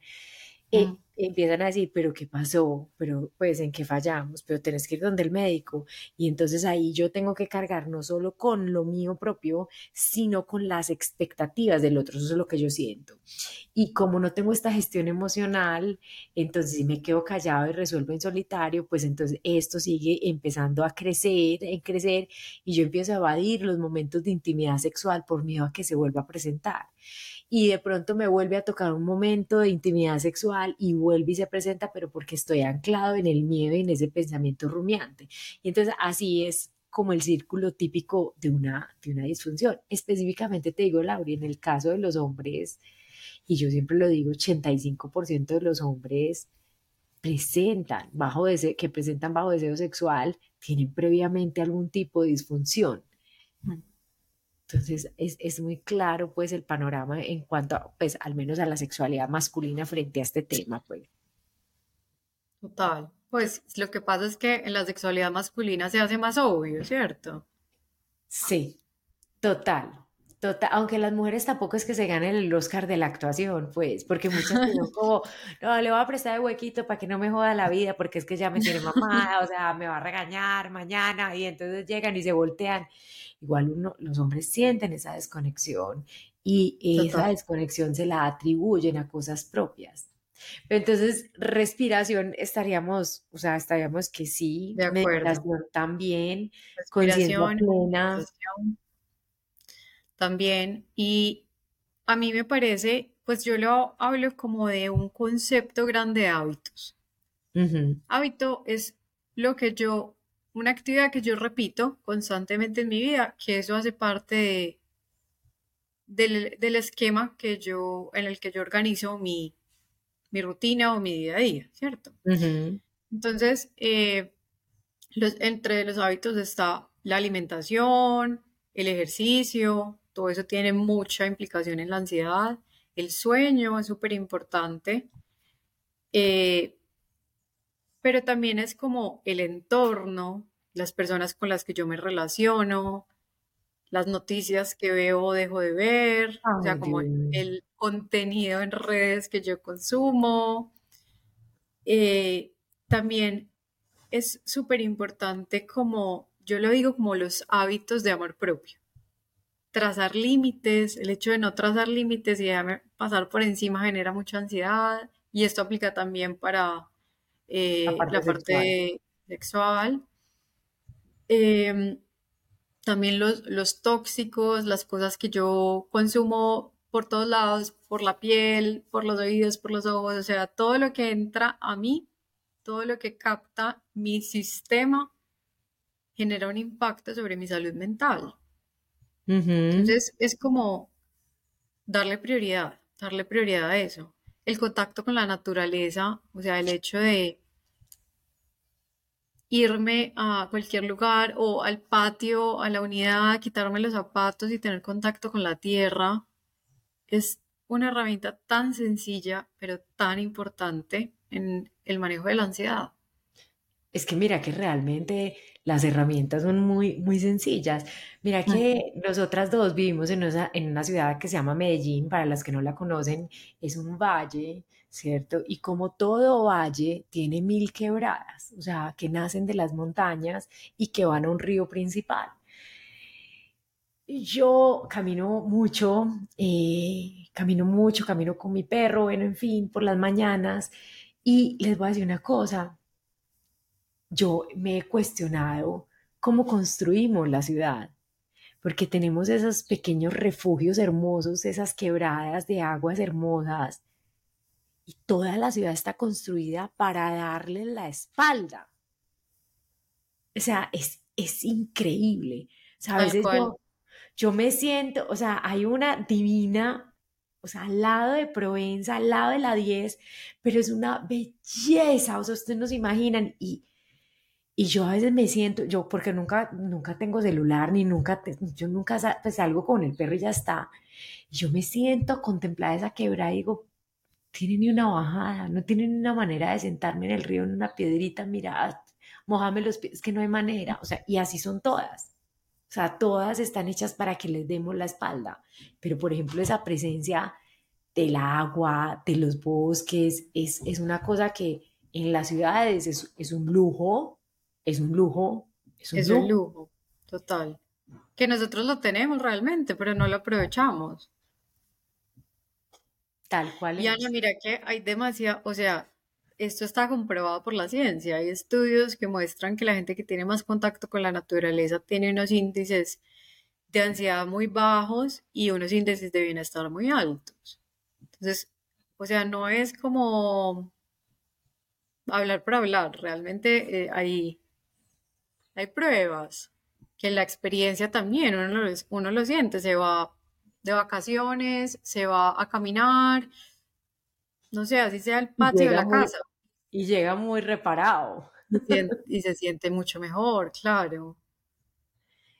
eh, empiezan a decir, pero ¿qué pasó? Pero pues en qué fallamos, pero tenés que ir donde el médico. Y entonces ahí yo tengo que cargar no solo con lo mío propio, sino con las expectativas del otro. Eso es lo que yo siento. Y como no tengo esta gestión emocional, entonces si me quedo callado y resuelvo en solitario, pues entonces esto sigue empezando a crecer, en crecer, y yo empiezo a evadir los momentos de intimidad sexual por miedo a que se vuelva a presentar y de pronto me vuelve a tocar un momento de intimidad sexual y vuelve y se presenta, pero porque estoy anclado en el miedo y en ese pensamiento rumiante. Y entonces así es como el círculo típico de una, de una disfunción. Específicamente te digo, Laura, en el caso de los hombres, y yo siempre lo digo, 85% de los hombres presentan bajo deseo, que presentan bajo deseo sexual, tienen previamente algún tipo de disfunción. Entonces es, es, muy claro pues el panorama en cuanto a, pues al menos a la sexualidad masculina frente a este tema pues. Total. Pues lo que pasa es que en la sexualidad masculina se hace más obvio, ¿cierto? Sí, total. Total, aunque las mujeres tampoco es que se ganen el Oscar de la actuación, pues, porque muchas son como, no, le voy a prestar el huequito para que no me joda la vida, porque es que ya me tiene mamada, o sea, me va a regañar mañana, y entonces llegan y se voltean. Igual uno, los hombres sienten esa desconexión y esa desconexión se la atribuyen a cosas propias. Entonces, respiración estaríamos, o sea, estaríamos que sí, de meditación también, conciencia plena también. Y a mí me parece, pues yo lo hablo como de un concepto grande de hábitos. Hábito es lo que yo, una actividad que yo repito constantemente en mi vida, que eso hace parte del, esquema que yo, en el que yo organizo mi, rutina o mi día a día, ¿cierto? Entonces, eh, entre los hábitos está la alimentación, el ejercicio, todo eso tiene mucha implicación en la ansiedad. El sueño es súper importante. Eh, pero también es como el entorno, las personas con las que yo me relaciono, las noticias que veo o dejo de ver, o sea, como el contenido en redes que yo consumo. Eh, también es súper importante como, yo lo digo como los hábitos de amor propio trazar límites, el hecho de no trazar límites y dejarme pasar por encima genera mucha ansiedad y esto aplica también para eh, la parte, sexual. Em, también los, los tóxicos, las cosas que yo consumo por todos lados, por la piel, por los oídos, por los ojos, o sea, todo lo que entra a mí, todo lo que capta mi sistema, genera un impacto sobre mi salud mental. Entonces es como darle prioridad, darle prioridad a eso. El contacto con la naturaleza, o sea, el hecho de irme a cualquier lugar o al patio, a la unidad, quitarme los zapatos y tener contacto con la tierra, es una herramienta tan sencilla, pero tan importante en el manejo de la ansiedad. Es que mira que realmente las herramientas son muy, muy sencillas. Mira que nosotras dos vivimos en una, en una ciudad que se llama Medellín, para las que no la conocen, es un valle, ¿cierto? Y como todo valle tiene mil quebradas, o sea, que nacen de las montañas y que van a un río principal. Yo camino mucho, eh, camino mucho, camino con mi perro, bueno, en fin, por las mañanas. Y les voy a decir una cosa, yo me he cuestionado cómo construimos la ciudad, porque tenemos esos pequeños refugios hermosos, esas quebradas de aguas hermosas, y toda la ciudad está construida para darle la espalda. O sea, es, es increíble. O a veces yo, yo me siento, o sea, hay una divina, o sea, al lado de Provenza, al lado de la 10, pero es una belleza, o sea, ustedes no se imaginan, y y yo a veces me siento, yo porque nunca, nunca tengo celular, ni nunca, yo nunca pues, salgo con el perro y ya está. Y yo me siento a contemplar esa quebrada y digo, tiene ni una bajada, no tiene ni una manera de sentarme en el río en una piedrita, mira, mojame los pies, es que no hay manera. O sea, y así son todas. O sea, todas están hechas para que les demos la espalda. Pero, por ejemplo, esa presencia del agua, de los bosques, es, es una cosa que en las ciudades es, es un lujo, es un lujo. Es un, lujo. total. Que nosotros lo tenemos realmente, pero no lo aprovechamos. Tal cual. Y Ana, mira que hay demasiado, o sea, esto está comprobado por la ciencia. Hay estudios que muestran que la gente que tiene más contacto con la naturaleza tiene unos índices de ansiedad muy bajos y unos índices de bienestar muy altos. Entonces, o sea, no es como hablar por hablar, realmente eh, hay hay pruebas, que la experiencia también uno lo, uno lo siente, se va de vacaciones, se va a caminar, no sé, así sea el patio de la casa. Y llega muy reparado. Y se siente mucho mejor, claro.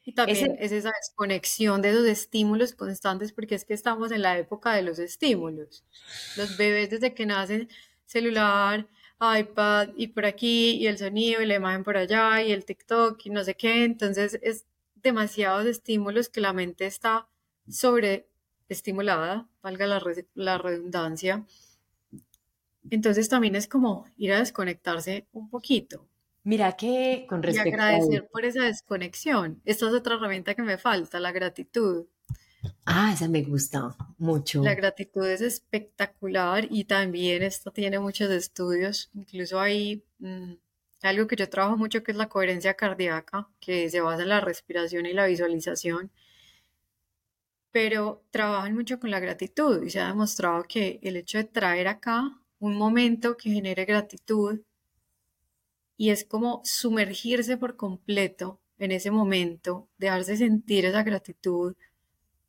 Y también es esa desconexión de esos estímulos constantes, porque es que estamos en la época de los estímulos. Los bebés desde que nacen, celular, iPad y por aquí, y el sonido y la imagen por allá, y el TikTok y no sé qué. Entonces es demasiados estímulos que la mente está sobreestimulada, valga la, la redundancia. Entonces también es como ir a desconectarse un poquito. Mira que con respecto y agradecer por esa desconexión. Esta es otra herramienta que me falta, la gratitud. Ah, esa me gusta mucho. La gratitud es espectacular y también esto tiene muchos estudios. Incluso hay mm, algo que yo trabajo mucho que es la coherencia cardíaca, que se basa en la respiración y la visualización. Pero trabajan mucho con la gratitud y se ha demostrado que el hecho de traer acá un momento que genere gratitud y es como sumergirse por completo en ese momento, dejarse sentir esa gratitud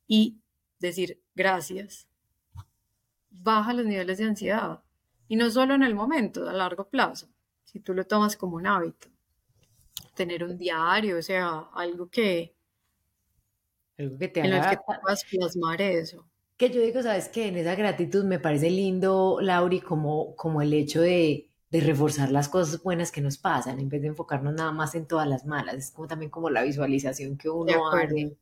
y decir gracias. Baja los niveles de ansiedad y no solo en el momento, a largo plazo, si tú lo tomas como un hábito. Tener un diario, o sea, algo que, algo que te en el que puedas plasmar eso. Que yo digo, sabes que en esa gratitud me parece lindo, Lauri, como, como el hecho de, de reforzar las cosas buenas que nos pasan, en vez de enfocarnos nada más en todas las malas. Es como también como la visualización que uno hace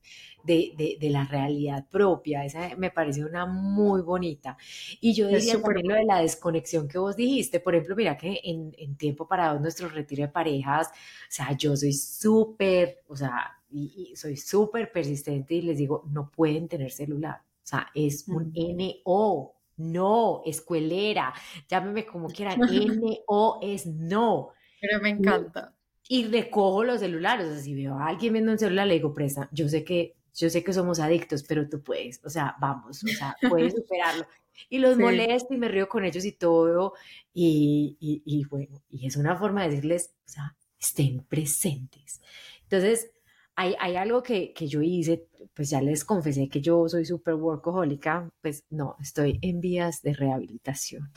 de, de, de, la realidad propia. Esa me parece una muy bonita. Y yo diría también lo de la desconexión que vos dijiste. Por ejemplo, mira que en, en tiempo para nuestro retiro de parejas, o sea, yo soy súper, o sea, y, soy súper persistente y les digo, no pueden tener celular. O sea, es un NO, no, escuelera, llámeme como quieran, NO es no. Pero me encanta. Y, recojo los celulares, o sea, si veo a alguien viendo un celular, le digo, presta, yo sé que, yo sé que somos adictos, pero tú puedes, o sea, vamos, o sea, puedes superarlo. Y los molesto y me río con ellos y todo, y, y, y bueno, y es una forma de decirles, o sea, estén presentes. Entonces, hay, algo que, que, yo hice, pues ya les confesé que yo soy súper workahólica, pues no, estoy en vías de rehabilitación.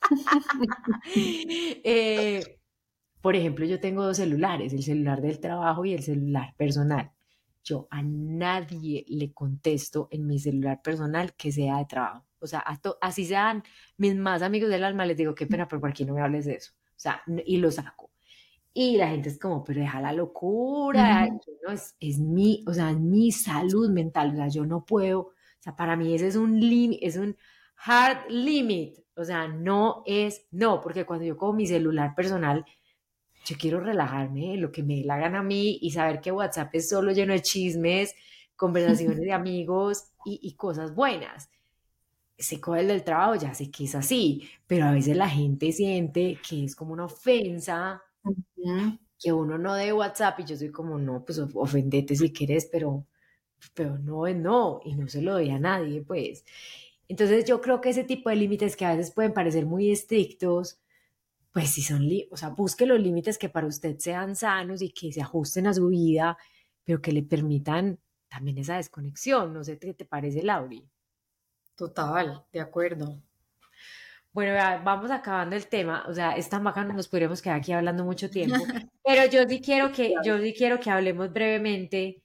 Eh, por ejemplo, yo tengo dos celulares, el celular del trabajo y el celular personal. Yo a nadie le contesto en mi celular personal que sea de trabajo. O sea, así sean mis más amigos del alma, les digo, qué pena, pero por aquí no me hables de eso. O sea, y lo saco. Y la gente es como, pero deja la locura, no, es, es, mi, o sea, mi salud mental, o sea, yo no puedo, o sea, para mí ese es un límite, es un hard limit, o sea, no es, no, porque cuando yo cojo mi celular personal, yo quiero relajarme, lo que me la gana a mí y saber que WhatsApp es solo lleno de chismes, conversaciones de amigos y, y cosas buenas. Se coge el del trabajo, ya sé que es así, pero a veces la gente siente que es como una ofensa que uno no de WhatsApp y yo soy como, no, pues ofendete si quieres, pero, pero no es no, y no se lo doy a nadie, pues. Entonces yo creo que ese tipo de límites que a veces pueden parecer muy estrictos, pues si son, o sea, busque los límites que para usted sean sanos y que se ajusten a su vida, pero que le permitan también esa desconexión. No sé qué te parece, Lauri. Total, de acuerdo. Bueno, vamos acabando el tema, o sea, esta bacano, nos podríamos quedar aquí hablando mucho tiempo, pero yo sí quiero que, yo sí quiero que hablemos brevemente.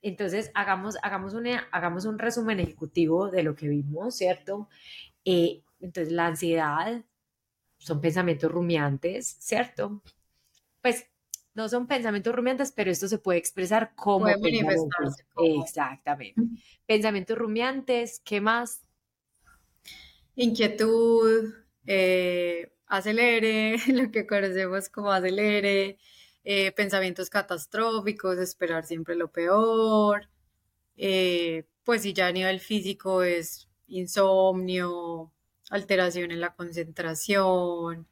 Entonces, hagamos, hagamos, una, hagamos un resumen ejecutivo de lo que vimos, ¿cierto? Eh, entonces, la ansiedad son pensamientos rumiantes, ¿cierto? Pues no son pensamientos rumiantes, pero esto se puede expresar como pensamientos. Exactamente. Pensamientos rumiantes, ¿qué más? Inquietud, eh, acelere, lo que conocemos como acelere, eh, pensamientos catastróficos, esperar siempre lo peor, eh, pues si ya a nivel físico es insomnio, alteración en la concentración,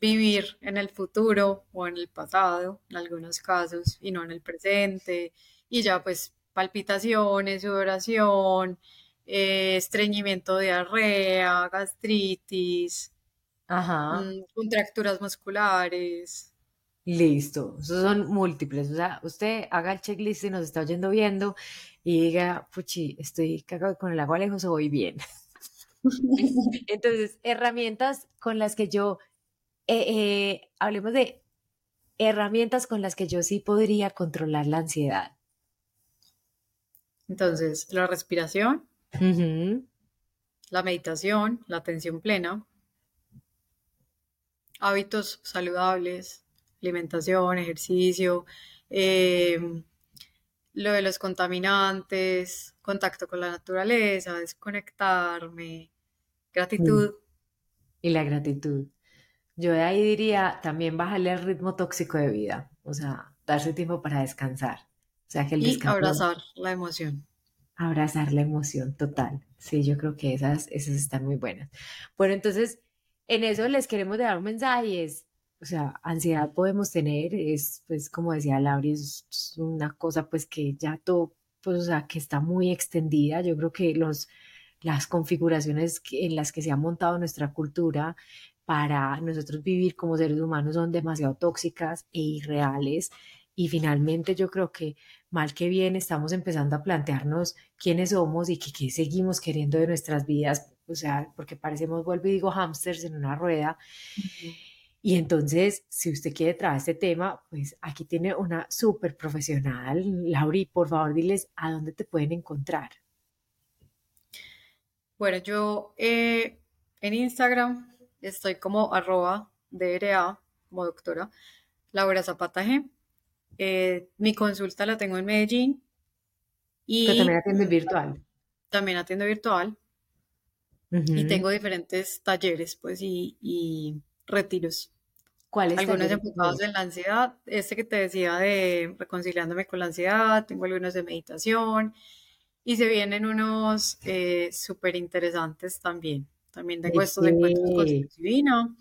vivir en el futuro o en el pasado, en algunos casos, y no en el presente, y ya pues palpitaciones, sudoración, eh, estreñimiento, diarrea, gastritis, mm, contracturas musculares. Listo, esos son múltiples. O sea, usted haga el checklist y nos está oyendo viendo y diga, puchi, estoy cagado con el agua lejos o voy bien. Entonces, herramientas con las que yo, eh, eh, hablemos de herramientas con las que yo sí podría controlar la ansiedad. Entonces, la respiración, la meditación, la atención plena, hábitos saludables, alimentación, ejercicio, eh, lo de los contaminantes, contacto con la naturaleza, desconectarme, gratitud. Y la gratitud. Yo de ahí diría también bajarle el ritmo tóxico de vida, o sea, darse tiempo para descansar. O sea, que el y abrazar la emoción. Abrazar la emoción, total. Sí, yo creo que esas, esas están muy buenas. Bueno, entonces, en eso les queremos dar un mensaje, es, o sea, ansiedad podemos tener, es, pues, como decía Laura, es una cosa, pues, que ya todo, pues, o sea, que está muy extendida. Yo creo que los, las configuraciones en las que se ha montado nuestra cultura para nosotros vivir como seres humanos son demasiado tóxicas e irreales. Y finalmente yo creo que mal que bien estamos empezando a plantearnos quiénes somos y qué seguimos queriendo de nuestras vidas, o sea, porque parecemos, vuelvo y digo, hamsters en una rueda. Y entonces, si usted quiere traer este tema, pues aquí tiene una súper profesional. Lauri, por favor, diles a dónde te pueden encontrar. Bueno, yo eh, en Instagram estoy como arroba DRA, como doctora, Laura Zapata G. Eh, mi consulta la tengo en Medellín. Y Pero también atiende virtual. También atiendo virtual. Y tengo diferentes talleres, pues, y, retiros. ¿Cuáles? Algunos enfocados en la ansiedad. Este que te decía de reconciliándome con la ansiedad. Tengo algunos de meditación. Y se vienen unos eh, súper interesantes también. También tengo estos encuentros con divino.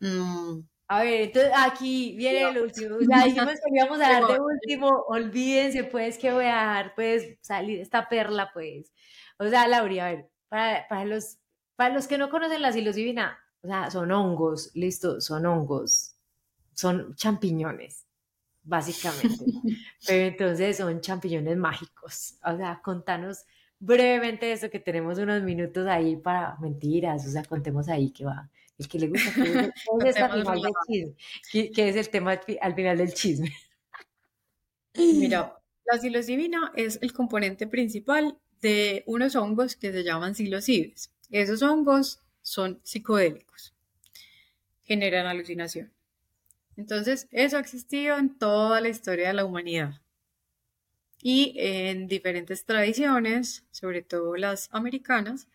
Mm. A ver, entonces aquí viene el último. O sea, dijimos que íbamos a dar de último. Olvídense, pues, que voy a dar, pues, salir esta perla, pues. O sea, Laura, a ver, para, para, los, para los que no conocen la psilocibina, o sea, son hongos, listo, son hongos, son champiñones, básicamente. Pero entonces son champiñones mágicos. O sea, contanos brevemente eso, que tenemos unos minutos ahí para mentiras, o sea, contemos ahí que va. El que le gusta, que es, el, que, es el tema al final del chisme. Mira, la psilocibina es el componente principal de unos hongos que se llaman psilocibes. Esos hongos son psicodélicos, generan alucinación. Entonces, eso ha existido en toda la historia de la humanidad y en diferentes tradiciones, sobre todo las americanas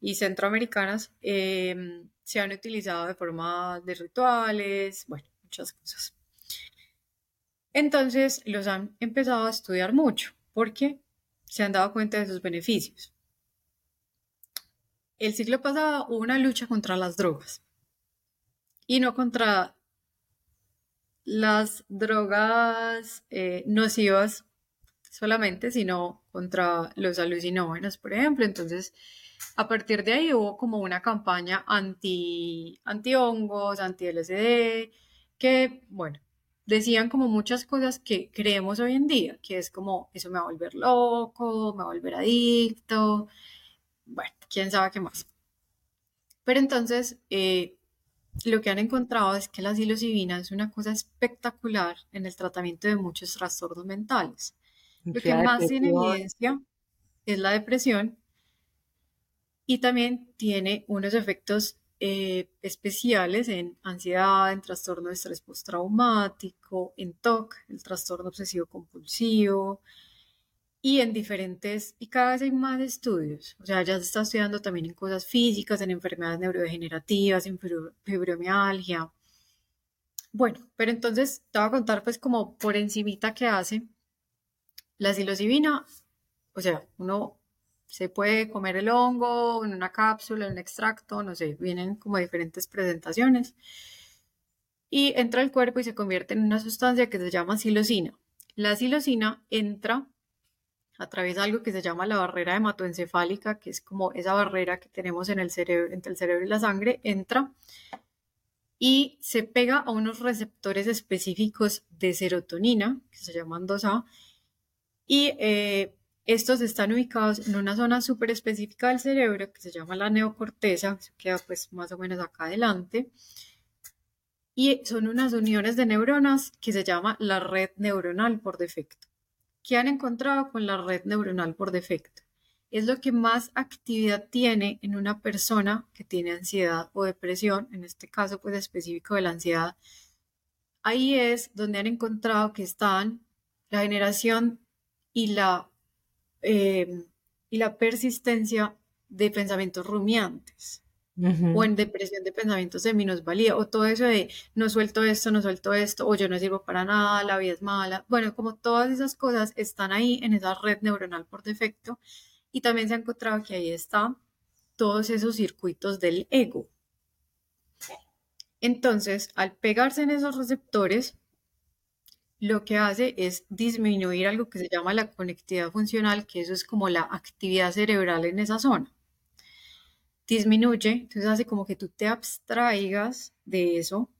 y centroamericanas, em, se han utilizado de forma de rituales, bueno, muchas cosas. Entonces los han empezado a estudiar mucho porque se han dado cuenta de sus beneficios. El siglo pasado hubo una lucha contra las drogas y no contra las drogas eh, nocivas solamente, sino contra los alucinógenos, por ejemplo. Entonces, a partir de ahí hubo como una campaña anti, anti hongos, anti LSD, que, bueno, decían como muchas cosas que creemos hoy en día, que es como, eso me va a volver loco, me va a volver adicto, bueno, quién sabe qué más. Pero entonces, eh, lo que han encontrado es que la psilocibina es una cosa espectacular en el tratamiento de muchos trastornos mentales. Lo que más tiene evidencia es la depresión y también tiene unos efectos eh, especiales en ansiedad, en trastorno de estrés postraumático, en TOC, el trastorno obsesivo compulsivo, y en diferentes, y cada vez hay más estudios, o sea, ya se está estudiando también en cosas físicas, en enfermedades neurodegenerativas, en fibromialgia. Bueno, pero entonces te voy a contar pues como por encimita qué hace la psilocibina, o sea, uno se puede comer el hongo en una cápsula, en un extracto, no sé, vienen como diferentes presentaciones. Y entra al cuerpo y se convierte en una sustancia que se llama psilocina. La psilocina entra a través de algo que se llama la barrera hematoencefálica, que es como esa barrera que tenemos en el cerebro, entre el cerebro y la sangre, entra y se pega a unos receptores específicos de serotonina, que se llaman 2A, y eh, estos están ubicados en una zona súper específica del cerebro que se llama la neocorteza, que queda pues más o menos acá adelante. y son unas uniones de neuronas que se llama la red neuronal por defecto. ¿Qué han encontrado con la red neuronal por defecto? Es lo que más actividad tiene en una persona que tiene ansiedad o depresión, en este caso pues específico de la ansiedad. Ahí es donde han encontrado que están la generación y la, eh, y la persistencia de pensamientos rumiantes o en depresión de pensamientos de minusvalía, o todo eso de no suelto esto, no suelto esto, o yo no sirvo para nada, la vida es mala. Bueno, como todas esas cosas están ahí en esa red neuronal por defecto, y también se ha encontrado que ahí están todos esos circuitos del ego. Entonces, al pegarse en esos receptores, lo que hace es disminuir algo que se llama la conectividad funcional, que eso es como la actividad cerebral en esa zona disminuye, entonces hace como que tú te abstraigas de eso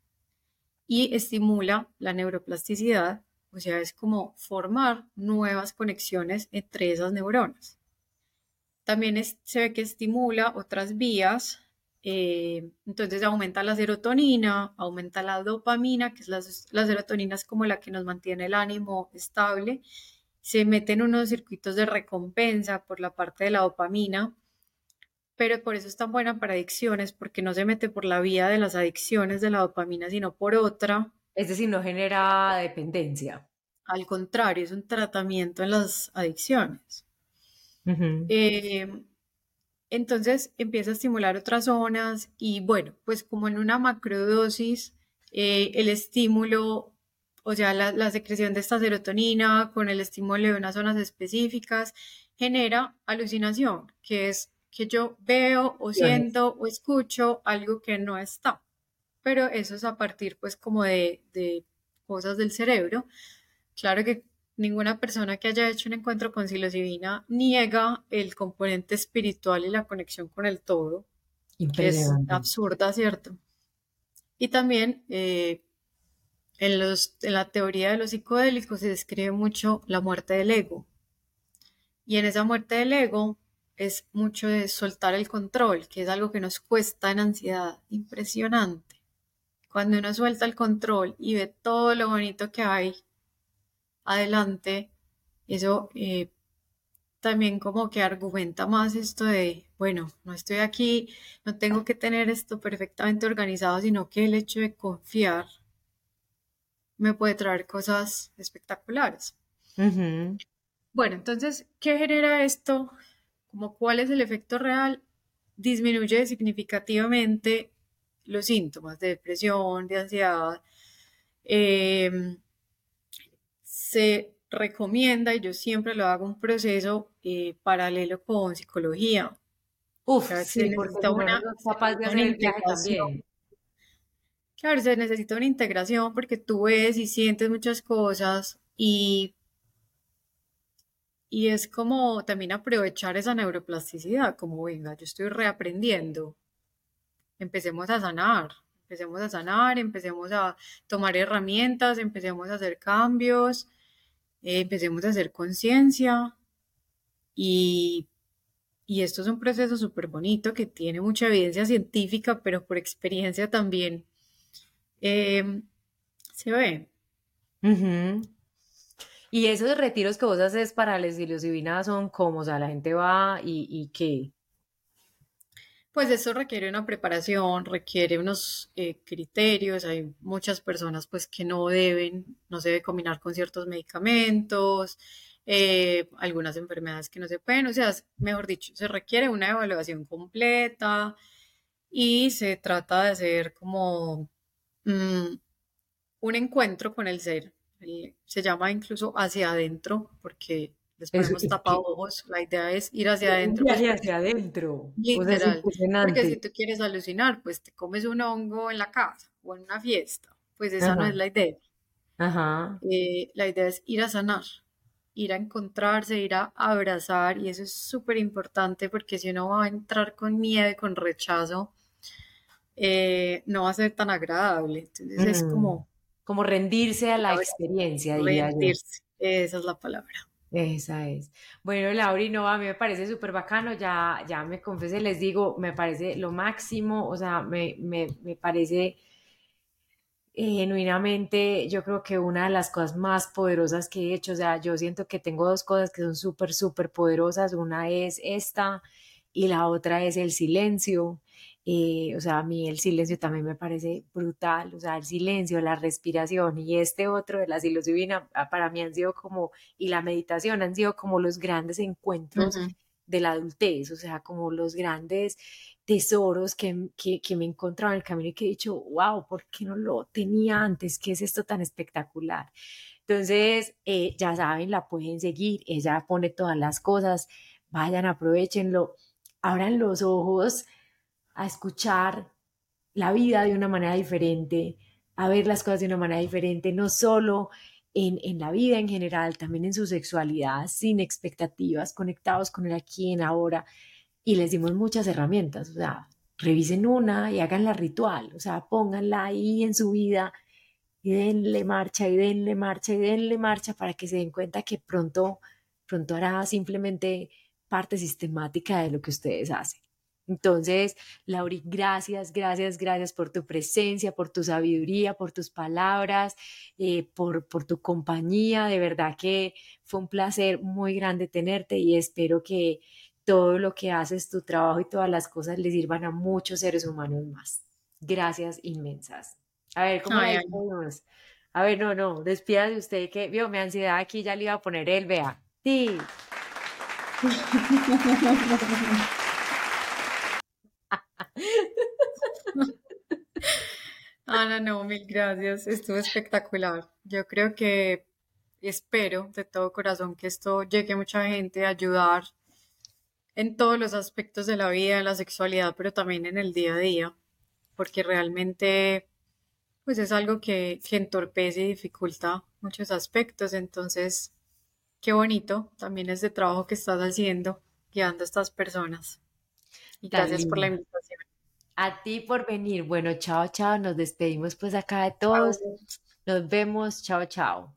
y estimula la neuroplasticidad, o sea, es como formar nuevas conexiones entre esas neuronas. También se ve que estimula otras vías, eh, entonces aumenta la serotonina, aumenta la dopamina, que es la, la serotonina es como la que nos mantiene el ánimo estable, se meten unos circuitos de recompensa por la parte de la dopamina, pero por eso es tan buena para adicciones, porque no se mete por la vía de las adicciones de la dopamina, sino por otra. Es decir, no genera dependencia. Al contrario, es un tratamiento en las adicciones. Eh, entonces empieza a estimular otras zonas y bueno, pues como en una macrodosis, eh, el estímulo, o sea, la, la secreción de esta serotonina con el estímulo de unas zonas específicas genera alucinación, que es que yo veo o siento o escucho algo que no está. Pero eso es a partir pues como de, cosas del cerebro. Claro que ninguna persona que haya hecho un encuentro con psilocibina niega el componente espiritual y la conexión con el todo, que es absurda, ¿cierto? Y también eh, en, los, en la teoría de los psicodélicos se describe mucho la muerte del ego. Y en esa muerte del ego es mucho de soltar el control, que es algo que nos cuesta en ansiedad, impresionante. Cuando uno suelta el control y ve todo lo bonito que hay adelante, eso eh, también como que argumenta más esto de, bueno, no estoy aquí, no tengo que tener esto perfectamente organizado, sino que el hecho de confiar me puede traer cosas espectaculares. Bueno, entonces, ¿qué genera esto como cuál es el efecto real, disminuye significativamente los síntomas de depresión, de ansiedad. Em, se recomienda, y yo siempre lo hago, un proceso eh, paralelo con psicología. Uf, sí, se necesita una, capaz de hacer el también. Claro, se necesita una integración porque tú ves y sientes muchas cosas y y es como también aprovechar esa neuroplasticidad, como venga, yo estoy reaprendiendo. Empecemos a sanar, empecemos a sanar, empecemos a tomar herramientas, empecemos a hacer cambios, eh, empecemos a hacer conciencia. Y, y, esto es un proceso súper bonito que tiene mucha evidencia científica, pero por experiencia también eh, se ve. Y esos retiros que vos haces para la psilocibina son como, o sea, la gente va y, y qué. Pues eso requiere una preparación, requiere unos eh, criterios. Hay muchas personas pues que no deben, no se debe combinar con ciertos medicamentos, eh, algunas enfermedades que no se pueden, o sea, mejor dicho, se requiere una evaluación completa y se trata de hacer como mm, un encuentro con el ser se llama incluso hacia adentro porque les ponemos ojos La idea es ir hacia adentro. Pues, hacia adentro. Literal. porque si tú quieres alucinar, pues te comes un hongo en la casa o en una fiesta. Pues esa no es la idea. Ajá. Eh, la idea es ir a sanar, ir a encontrarse, ir a abrazar. Y eso es súper importante porque si uno va a entrar con miedo y con rechazo, eh, no va a ser tan agradable. Entonces es mm. como como rendirse a la experiencia, rendirse, esa es la palabra. Esa es. Bueno, Lauri, no, a mí me parece súper bacano, ya, ya me confesé, les digo, me parece lo máximo, o sea, me, me, me parece genuinamente yo creo que una de las cosas más poderosas que he hecho, o sea, yo siento que tengo dos cosas que son súper, súper poderosas. Una es esta y la otra es el silencio. Eh, o sea, a mí el silencio también me parece brutal, o sea, el silencio, la respiración y este otro de la psilocibina ah, para mí han sido como, y la meditación han sido como los grandes encuentros de la adultez, o sea, como los grandes tesoros que, que, me he encontrado en el camino y que he dicho, wow, ¿por qué no lo tenía antes? ¿Qué es esto tan espectacular? Entonces, eh, ya saben, la pueden seguir, ella pone todas las cosas, vayan, aprovechenlo, abran los ojos a escuchar la vida de una manera diferente, a ver las cosas de una manera diferente, no solo en, en, la vida en general, también en su sexualidad, sin expectativas, conectados con el aquí en ahora y les dimos muchas herramientas, o sea, revisen una y háganla ritual, o sea, pónganla ahí en su vida y denle marcha y denle marcha y denle marcha para que se den cuenta que pronto, pronto hará simplemente parte sistemática de lo que ustedes hacen. Entonces, Lauri, gracias, gracias, gracias por tu presencia, por tu sabiduría, por tus palabras, eh, por, por tu compañía. De verdad que fue un placer muy grande tenerte y espero que, todo lo que haces, tu trabajo y todas las cosas le sirvan a muchos seres humanos más. Gracias inmensas. A ver, ¿cómo ay, A ver, no, no, despídase de usted que vio mi ansiedad aquí, ya le iba a poner él, vea. Sí. Ana, no, mil gracias. Estuvo espectacular. Yo creo que espero de todo corazón que esto llegue a mucha gente a ayudar en todos los aspectos de la vida, en la sexualidad, pero también en el día a día, porque realmente pues es algo que, que entorpece y dificulta muchos aspectos. Entonces, qué bonito también este trabajo que estás haciendo, guiando a estas personas. Y gracias por la invitación. A ti por venir. Bueno, chao, chao. Nos despedimos pues acá de todos. Nos vemos. Chao, chao.